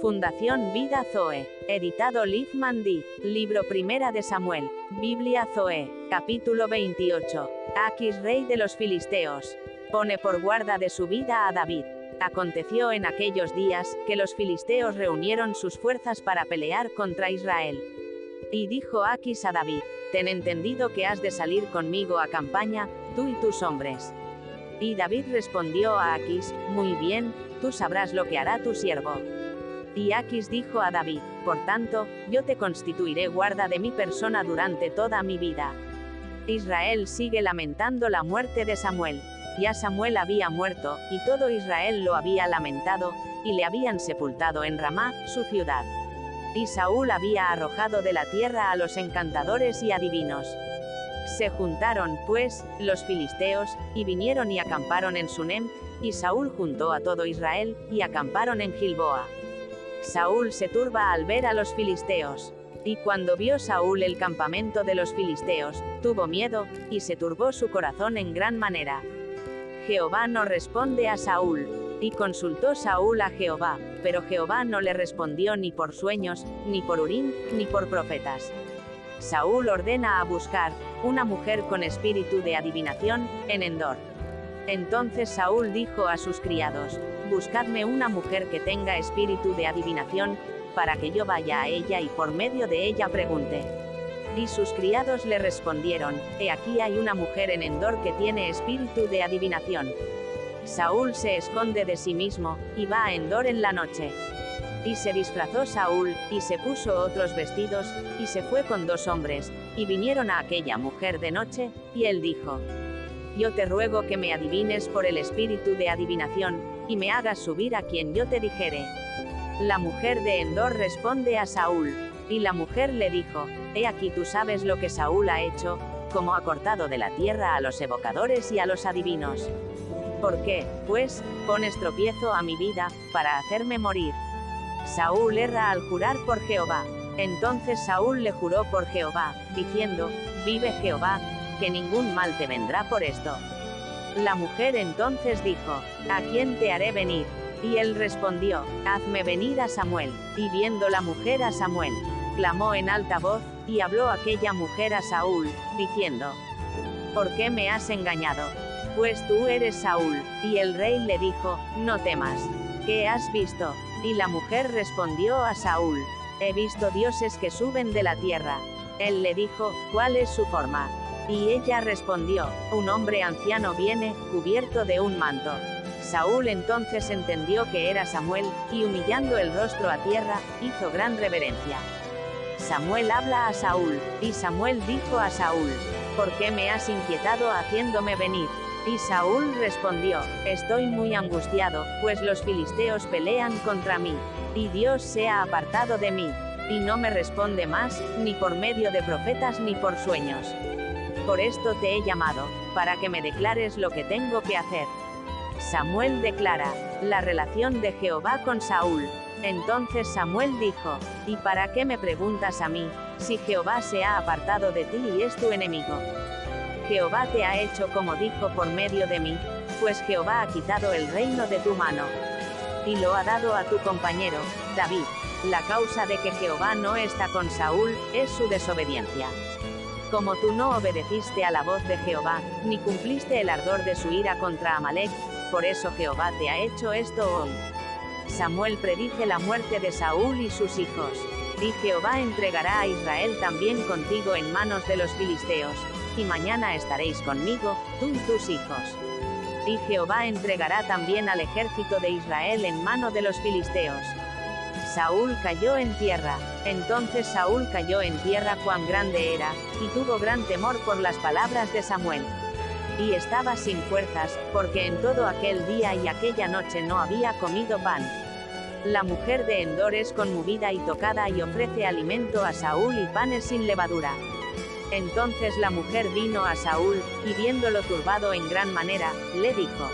Fundación Vida Zoe. Editado Liv Mandy. Libro Primera de Samuel. Biblia Zoe. Capítulo 28. Aquis rey de los filisteos. Pone por guarda de su vida a David. Aconteció en aquellos días, que los filisteos reunieron sus fuerzas para pelear contra Israel. Y dijo Aquis a David, Ten entendido que has de salir conmigo a campaña, tú y tus hombres. Y David respondió a Aquis, Muy bien, tú sabrás lo que hará tu siervo. Y Aquis dijo a David, Por tanto, yo te constituiré guarda de mi persona durante toda mi vida. Israel sigue lamentando la muerte de Samuel. Ya Samuel había muerto, y todo Israel lo había lamentado, y le habían sepultado en Ramá, su ciudad. Y Saúl había arrojado de la tierra a los encantadores y adivinos. Se juntaron, pues, los filisteos, y vinieron y acamparon en Sunem, y Saúl juntó a todo Israel, y acamparon en Gilboa. Saúl se turba al ver a los filisteos. Y cuando vio Saúl el campamento de los filisteos, tuvo miedo, y se turbó su corazón en gran manera. Jehová no responde a Saúl. Y consultó Saúl a Jehová, pero Jehová no le respondió ni por sueños, ni por Urín, ni por profetas. Saúl ordena a buscar, una mujer con espíritu de adivinación, en Endor. Entonces Saúl dijo a sus criados, Buscadme una mujer que tenga espíritu de adivinación, para que yo vaya a ella y por medio de ella pregunte. Y sus criados le respondieron, He aquí hay una mujer en Endor que tiene espíritu de adivinación. Saúl se esconde de sí mismo, y va a Endor en la noche. Y se disfrazó Saúl, y se puso otros vestidos, y se fue con dos hombres, y vinieron a aquella mujer de noche, y él dijo, Yo te ruego que me adivines por el espíritu de adivinación, y me hagas subir a quien yo te dijere. La mujer de Endor responde a Saúl, y la mujer le dijo, He aquí tú sabes lo que Saúl ha hecho, como ha cortado de la tierra a los evocadores y a los adivinos. ¿Por qué, pues, pones tropiezo a mi vida, para hacerme morir? Saúl erra al jurar por Jehová. Entonces Saúl le juró por Jehová, diciendo, Vive Jehová, que ningún mal te vendrá por esto. La mujer entonces dijo, ¿A quién te haré venir? Y él respondió, Hazme venir a Samuel. Y viendo la mujer a Samuel, clamó en alta voz, y habló aquella mujer a Saúl, diciendo, ¿Por qué me has engañado? Pues tú eres Saúl. Y el rey le dijo, No temas. ¿Qué has visto? Y la mujer respondió a Saúl, He visto dioses que suben de la tierra. Él le dijo, ¿cuál es su forma? Y ella respondió, Un hombre anciano viene, cubierto de un manto. Saúl entonces entendió que era Samuel, y humillando el rostro a tierra, hizo gran reverencia. Samuel habla a Saúl, y Samuel dijo a Saúl, ¿por qué me has inquietado haciéndome venir? Y Saúl respondió, Estoy muy angustiado, pues los filisteos pelean contra mí, y Dios se ha apartado de mí, y no me responde más, ni por medio de profetas ni por sueños. Por esto te he llamado, para que me declares lo que tengo que hacer. Samuel declara, la relación de Jehová con Saúl. Entonces Samuel dijo, ¿y para qué me preguntas a mí, si Jehová se ha apartado de ti y es tu enemigo? Jehová te ha hecho como dijo por medio de mí, pues Jehová ha quitado el reino de tu mano. Y lo ha dado a tu compañero, David. La causa de que Jehová no está con Saúl, es su desobediencia. Como tú no obedeciste a la voz de Jehová, ni cumpliste el ardor de su ira contra Amalek, por eso Jehová te ha hecho esto hoy. Samuel predice la muerte de Saúl y sus hijos. Y Jehová entregará a Israel también contigo en manos de los filisteos, y mañana estaréis conmigo, tú y tus hijos. Y Jehová entregará también al ejército de Israel en mano de los filisteos. Saúl cayó en tierra. Entonces Saúl cayó en tierra cuán grande era, y tuvo gran temor por las palabras de Samuel. Y estaba sin fuerzas, porque en todo aquel día y aquella noche no había comido pan. La mujer de Endor es conmovida y tocada y ofrece alimento a Saúl y panes sin levadura. Entonces la mujer vino a Saúl, y viéndolo turbado en gran manera, le dijo,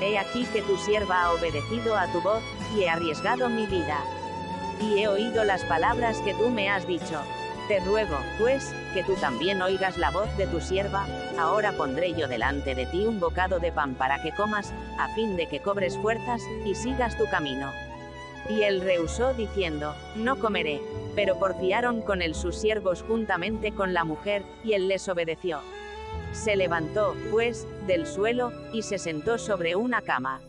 He aquí que tu sierva ha obedecido a tu voz, y he arriesgado mi vida. Y he oído las palabras que tú me has dicho. Te ruego, pues, que tú también oigas la voz de tu sierva, ahora pondré yo delante de ti un bocado de pan para que comas, a fin de que cobres fuerzas, y sigas tu camino. Y él rehusó diciendo, no comeré. Pero porfiaron con él sus siervos juntamente con la mujer, y él les obedeció. Se levantó, pues, del suelo, y se sentó sobre una cama.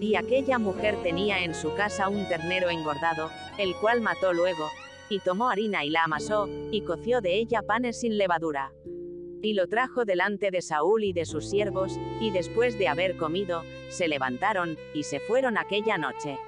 Y aquella mujer tenía en su casa un ternero engordado, el cual mató luego, y tomó harina y la amasó, y coció de ella panes sin levadura. Y lo trajo delante de Saúl y de sus siervos, y después de haber comido, se levantaron, y se fueron aquella noche.